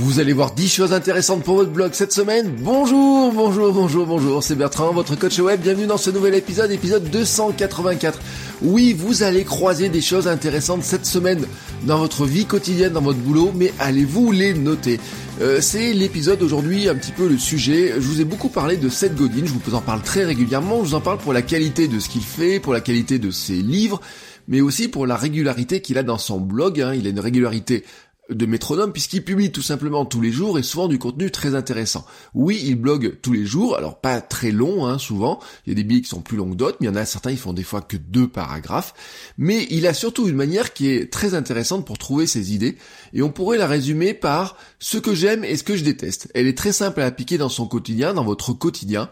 Vous allez voir 10 choses intéressantes pour votre blog cette semaine. Bonjour, bonjour, bonjour, bonjour, c'est Bertrand, votre coach web. Bienvenue dans ce nouvel épisode, épisode 284. Oui, vous allez croiser des choses intéressantes cette semaine dans votre vie quotidienne, dans votre boulot, mais allez-vous les noter? Euh, c'est l'épisode aujourd'hui, un petit peu le sujet. Je vous ai beaucoup parlé de Seth Godin, je vous en parle très régulièrement. Je vous en parle pour la qualité de ce qu'il fait, pour la qualité de ses livres, mais aussi pour la régularité qu'il a dans son blog. Hein. Il a une régularité de métronome puisqu'il publie tout simplement tous les jours et souvent du contenu très intéressant. Oui, il blogue tous les jours, alors pas très long hein, souvent, il y a des billets qui sont plus longs que d'autres, mais il y en a certains ils font des fois que deux paragraphes, mais il a surtout une manière qui est très intéressante pour trouver ses idées et on pourrait la résumer par ce que j'aime et ce que je déteste. Elle est très simple à appliquer dans son quotidien, dans votre quotidien.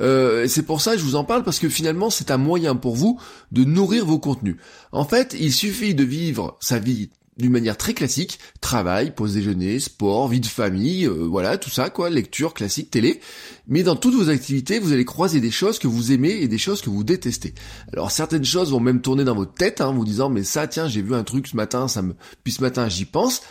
Euh, c'est pour ça que je vous en parle parce que finalement c'est un moyen pour vous de nourrir vos contenus. En fait, il suffit de vivre sa vie d'une manière très classique, travail, pause déjeuner, sport, vie de famille, euh, voilà, tout ça, quoi, lecture, classique, télé. Mais dans toutes vos activités, vous allez croiser des choses que vous aimez et des choses que vous détestez. Alors certaines choses vont même tourner dans votre tête, hein, vous disant, mais ça, tiens, j'ai vu un truc ce matin, ça me, puis ce matin, j'y pense.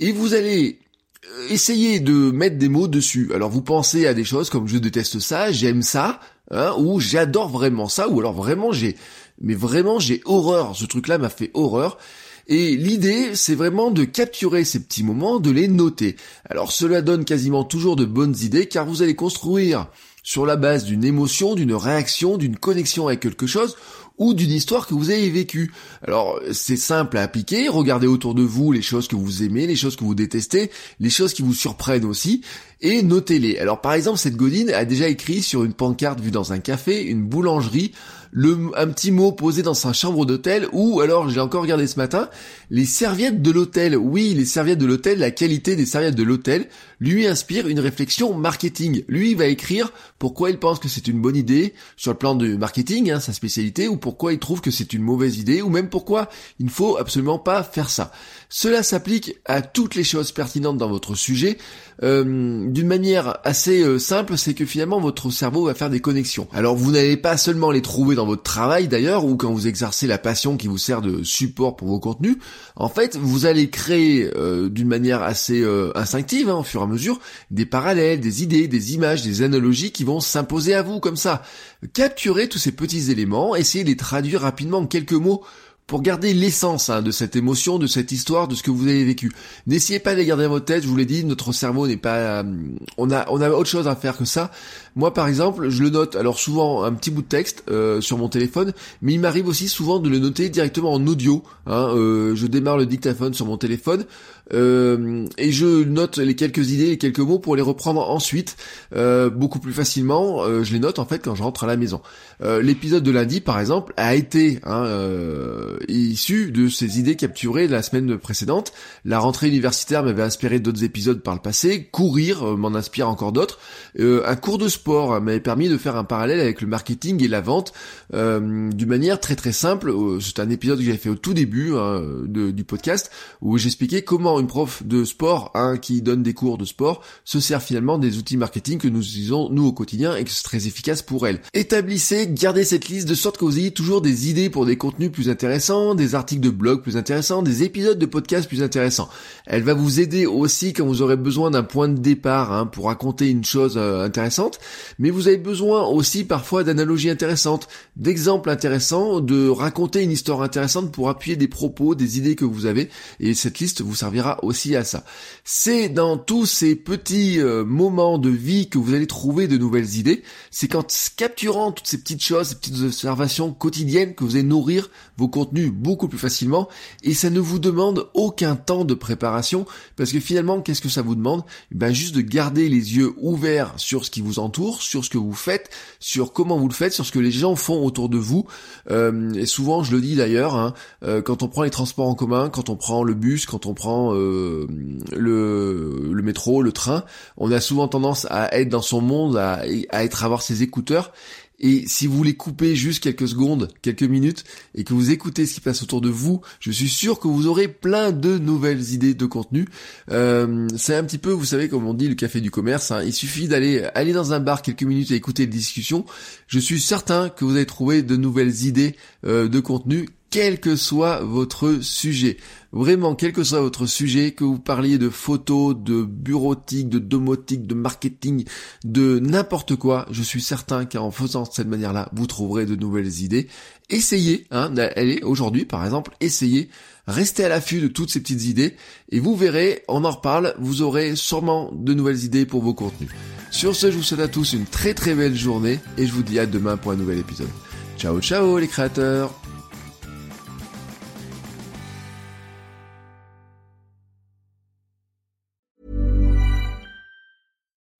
Et vous allez euh, essayer de mettre des mots dessus. Alors vous pensez à des choses comme je déteste ça, j'aime ça, hein, ou j'adore vraiment ça, ou alors vraiment j'ai, mais vraiment j'ai horreur, ce truc-là m'a fait horreur. Et l'idée, c'est vraiment de capturer ces petits moments, de les noter. Alors cela donne quasiment toujours de bonnes idées car vous allez construire sur la base d'une émotion, d'une réaction, d'une connexion avec quelque chose ou d'une histoire que vous avez vécue. Alors c'est simple à appliquer, regardez autour de vous les choses que vous aimez, les choses que vous détestez, les choses qui vous surprennent aussi, et notez-les. Alors par exemple, cette godine a déjà écrit sur une pancarte vue dans un café, une boulangerie, le, un petit mot posé dans sa chambre d'hôtel, ou alors, j'ai encore regardé ce matin, les serviettes de l'hôtel. Oui, les serviettes de l'hôtel, la qualité des serviettes de l'hôtel, lui inspire une réflexion marketing. Lui va écrire pourquoi il pense que c'est une bonne idée sur le plan de marketing, hein, sa spécialité, ou pourquoi il trouve que c'est une mauvaise idée, ou même pourquoi il ne faut absolument pas faire ça. Cela s'applique à toutes les choses pertinentes dans votre sujet, euh, d'une manière assez euh, simple, c'est que finalement votre cerveau va faire des connexions. Alors vous n'allez pas seulement les trouver dans votre travail d'ailleurs, ou quand vous exercez la passion qui vous sert de support pour vos contenus, en fait vous allez créer euh, d'une manière assez instinctive, hein, au fur et à mesure, des parallèles, des idées, des images, des analogies qui vont s'imposer à vous comme ça. Capturez tous ces petits éléments, essayez de les traduire rapidement en quelques mots pour garder l'essence hein, de cette émotion, de cette histoire, de ce que vous avez vécu. N'essayez pas de les garder dans votre tête, je vous l'ai dit, notre cerveau n'est pas... Euh, on, a, on a autre chose à faire que ça. Moi par exemple, je le note, alors souvent un petit bout de texte euh, sur mon téléphone, mais il m'arrive aussi souvent de le noter directement en audio. Hein, euh, je démarre le dictaphone sur mon téléphone, euh, et je note les quelques idées, les quelques mots pour les reprendre ensuite euh, beaucoup plus facilement. Je les note en fait quand je rentre à la maison. L'épisode de lundi, par exemple, a été hein, issu de ces idées capturées la semaine précédente. La rentrée universitaire m'avait inspiré d'autres épisodes par le passé. Courir m'en inspire encore d'autres. un cours de sport m'avait permis de faire un parallèle avec le marketing et la vente d'une manière très très simple. C'est un épisode que j'avais fait au tout début hein, du podcast où j'expliquais comment une prof de sport hein, qui donne des cours de sport se sert finalement des outils marketing que nous utilisons nous au quotidien et que c'est très efficace pour elle. Établissez, gardez cette liste de sorte que vous ayez toujours des idées pour des contenus plus intéressants, des articles de blog plus intéressants, des épisodes de podcast plus intéressants. Elle va vous aider aussi quand vous aurez besoin d'un point de départ hein, pour raconter une chose euh, intéressante, mais vous avez besoin aussi parfois d'analogies intéressantes, d'exemples intéressants, de raconter une histoire intéressante pour appuyer des propos, des idées que vous avez, et cette liste vous servira aussi à ça. C'est dans tous ces petits euh, moments de vie que vous allez trouver de nouvelles idées. C'est qu'en capturant toutes ces petites choses, ces petites observations quotidiennes que vous allez nourrir vos contenus beaucoup plus facilement et ça ne vous demande aucun temps de préparation parce que finalement, qu'est-ce que ça vous demande? Eh Ben juste de garder les yeux ouverts sur ce qui vous entoure, sur ce que vous faites, sur comment vous le faites, sur ce que les gens font autour de vous. Euh, et souvent, je le dis d'ailleurs, hein, euh, quand on prend les transports en commun, quand on prend le bus, quand on prend euh, le, le métro, le train, on a souvent tendance à être dans son monde, à, à être à avoir ses écouteurs et si vous voulez couper juste quelques secondes, quelques minutes, et que vous écoutez ce qui passe autour de vous, je suis sûr que vous aurez plein de nouvelles idées de contenu. Euh, c'est un petit peu, vous savez, comme on dit, le café du commerce. Hein. Il suffit d'aller aller dans un bar quelques minutes et écouter les discussions. Je suis certain que vous allez trouver de nouvelles idées euh, de contenu quel que soit votre sujet. Vraiment, quel que soit votre sujet, que vous parliez de photos, de bureautique, de domotique, de marketing, de n'importe quoi, je suis certain qu'en faisant de cette manière-là, vous trouverez de nouvelles idées. Essayez, hein, est aujourd'hui par exemple, essayez, restez à l'affût de toutes ces petites idées, et vous verrez, on en reparle, vous aurez sûrement de nouvelles idées pour vos contenus. Sur ce, je vous souhaite à tous une très très belle journée, et je vous dis à demain pour un nouvel épisode. Ciao ciao les créateurs